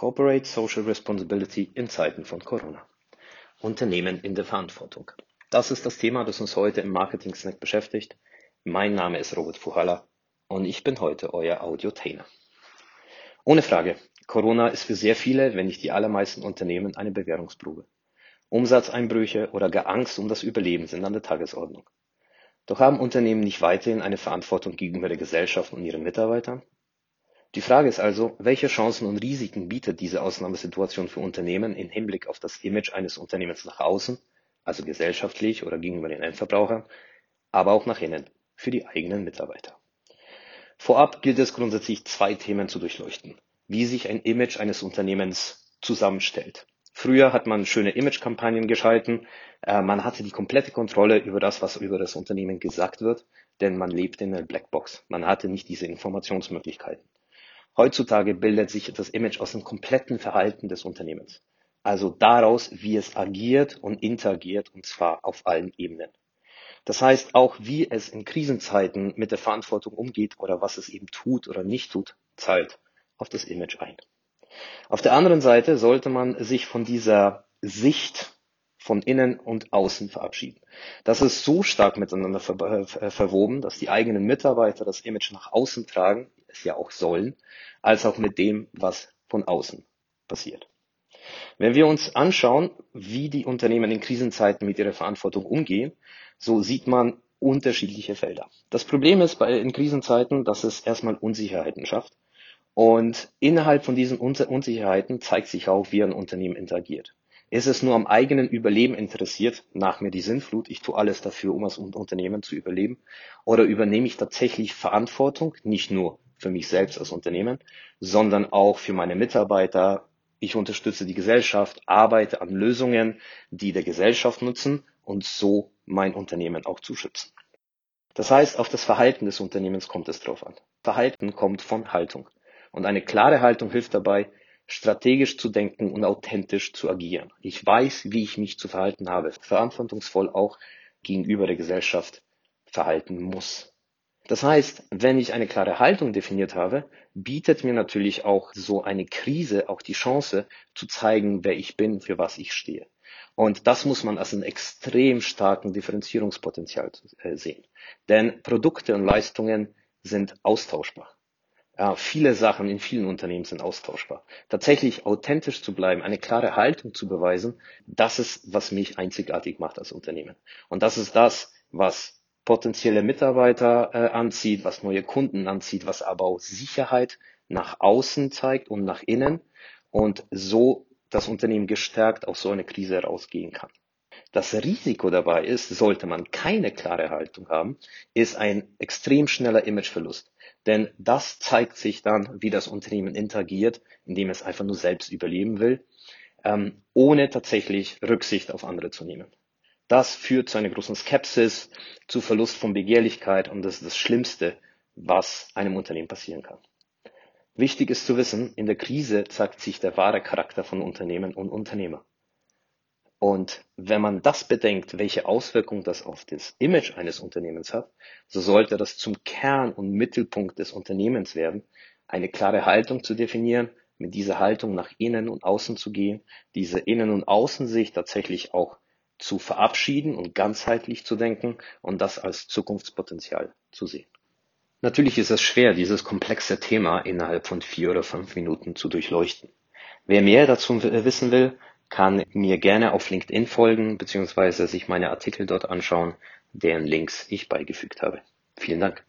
Corporate Social Responsibility in Zeiten von Corona. Unternehmen in der Verantwortung. Das ist das Thema, das uns heute im Marketing Snack beschäftigt. Mein Name ist Robert Fuhala und ich bin heute euer Audiotainer. Ohne Frage, Corona ist für sehr viele, wenn nicht die allermeisten Unternehmen eine Bewährungsprobe. Umsatzeinbrüche oder gar Angst um das Überleben sind an der Tagesordnung. Doch haben Unternehmen nicht weiterhin eine Verantwortung gegenüber der Gesellschaft und ihren Mitarbeitern? Die Frage ist also, welche Chancen und Risiken bietet diese Ausnahmesituation für Unternehmen im Hinblick auf das Image eines Unternehmens nach außen, also gesellschaftlich oder gegenüber den Endverbrauchern, aber auch nach innen, für die eigenen Mitarbeiter. Vorab gilt es grundsätzlich zwei Themen zu durchleuchten. Wie sich ein Image eines Unternehmens zusammenstellt. Früher hat man schöne Imagekampagnen geschalten, äh, man hatte die komplette Kontrolle über das, was über das Unternehmen gesagt wird, denn man lebt in einer Blackbox. Man hatte nicht diese Informationsmöglichkeiten. Heutzutage bildet sich das Image aus dem kompletten Verhalten des Unternehmens. Also daraus, wie es agiert und interagiert, und zwar auf allen Ebenen. Das heißt, auch wie es in Krisenzeiten mit der Verantwortung umgeht oder was es eben tut oder nicht tut, zahlt auf das Image ein. Auf der anderen Seite sollte man sich von dieser Sicht von innen und außen verabschieden. Das ist so stark miteinander ver äh, verwoben, dass die eigenen Mitarbeiter das Image nach außen tragen, es ja auch sollen, als auch mit dem, was von außen passiert. Wenn wir uns anschauen, wie die Unternehmen in Krisenzeiten mit ihrer Verantwortung umgehen, so sieht man unterschiedliche Felder. Das Problem ist bei, in Krisenzeiten, dass es erstmal Unsicherheiten schafft. Und innerhalb von diesen Unsicherheiten zeigt sich auch, wie ein Unternehmen interagiert. Ist es nur am eigenen Überleben interessiert, nach mir die Sinnflut, ich tue alles dafür, um als Unternehmen zu überleben? Oder übernehme ich tatsächlich Verantwortung, nicht nur für mich selbst als Unternehmen, sondern auch für meine Mitarbeiter. Ich unterstütze die Gesellschaft, arbeite an Lösungen, die der Gesellschaft nutzen und so mein Unternehmen auch zu schützen. Das heißt, auf das Verhalten des Unternehmens kommt es drauf an. Verhalten kommt von Haltung. Und eine klare Haltung hilft dabei, strategisch zu denken und authentisch zu agieren. Ich weiß, wie ich mich zu verhalten habe, verantwortungsvoll auch gegenüber der Gesellschaft verhalten muss. Das heißt, wenn ich eine klare Haltung definiert habe, bietet mir natürlich auch so eine Krise auch die Chance zu zeigen, wer ich bin, für was ich stehe. Und das muss man als einen extrem starken Differenzierungspotenzial äh, sehen. Denn Produkte und Leistungen sind austauschbar. Ja, viele Sachen in vielen Unternehmen sind austauschbar. Tatsächlich authentisch zu bleiben, eine klare Haltung zu beweisen, das ist, was mich einzigartig macht als Unternehmen. Und das ist das, was potenzielle Mitarbeiter äh, anzieht, was neue Kunden anzieht, was aber auch Sicherheit nach außen zeigt und nach innen und so das Unternehmen gestärkt aus so einer Krise herausgehen kann. Das Risiko dabei ist, sollte man keine klare Haltung haben, ist ein extrem schneller Imageverlust. Denn das zeigt sich dann, wie das Unternehmen interagiert, indem es einfach nur selbst überleben will, ähm, ohne tatsächlich Rücksicht auf andere zu nehmen. Das führt zu einer großen Skepsis, zu Verlust von Begehrlichkeit und das ist das Schlimmste, was einem Unternehmen passieren kann. Wichtig ist zu wissen, in der Krise zeigt sich der wahre Charakter von Unternehmen und Unternehmer. Und wenn man das bedenkt, welche Auswirkungen das auf das Image eines Unternehmens hat, so sollte das zum Kern und Mittelpunkt des Unternehmens werden, eine klare Haltung zu definieren, mit dieser Haltung nach innen und außen zu gehen, diese Innen- und Außensicht tatsächlich auch zu verabschieden und ganzheitlich zu denken und das als Zukunftspotenzial zu sehen. Natürlich ist es schwer, dieses komplexe Thema innerhalb von vier oder fünf Minuten zu durchleuchten. Wer mehr dazu wissen will, kann mir gerne auf LinkedIn folgen bzw. sich meine Artikel dort anschauen, deren Links ich beigefügt habe. Vielen Dank.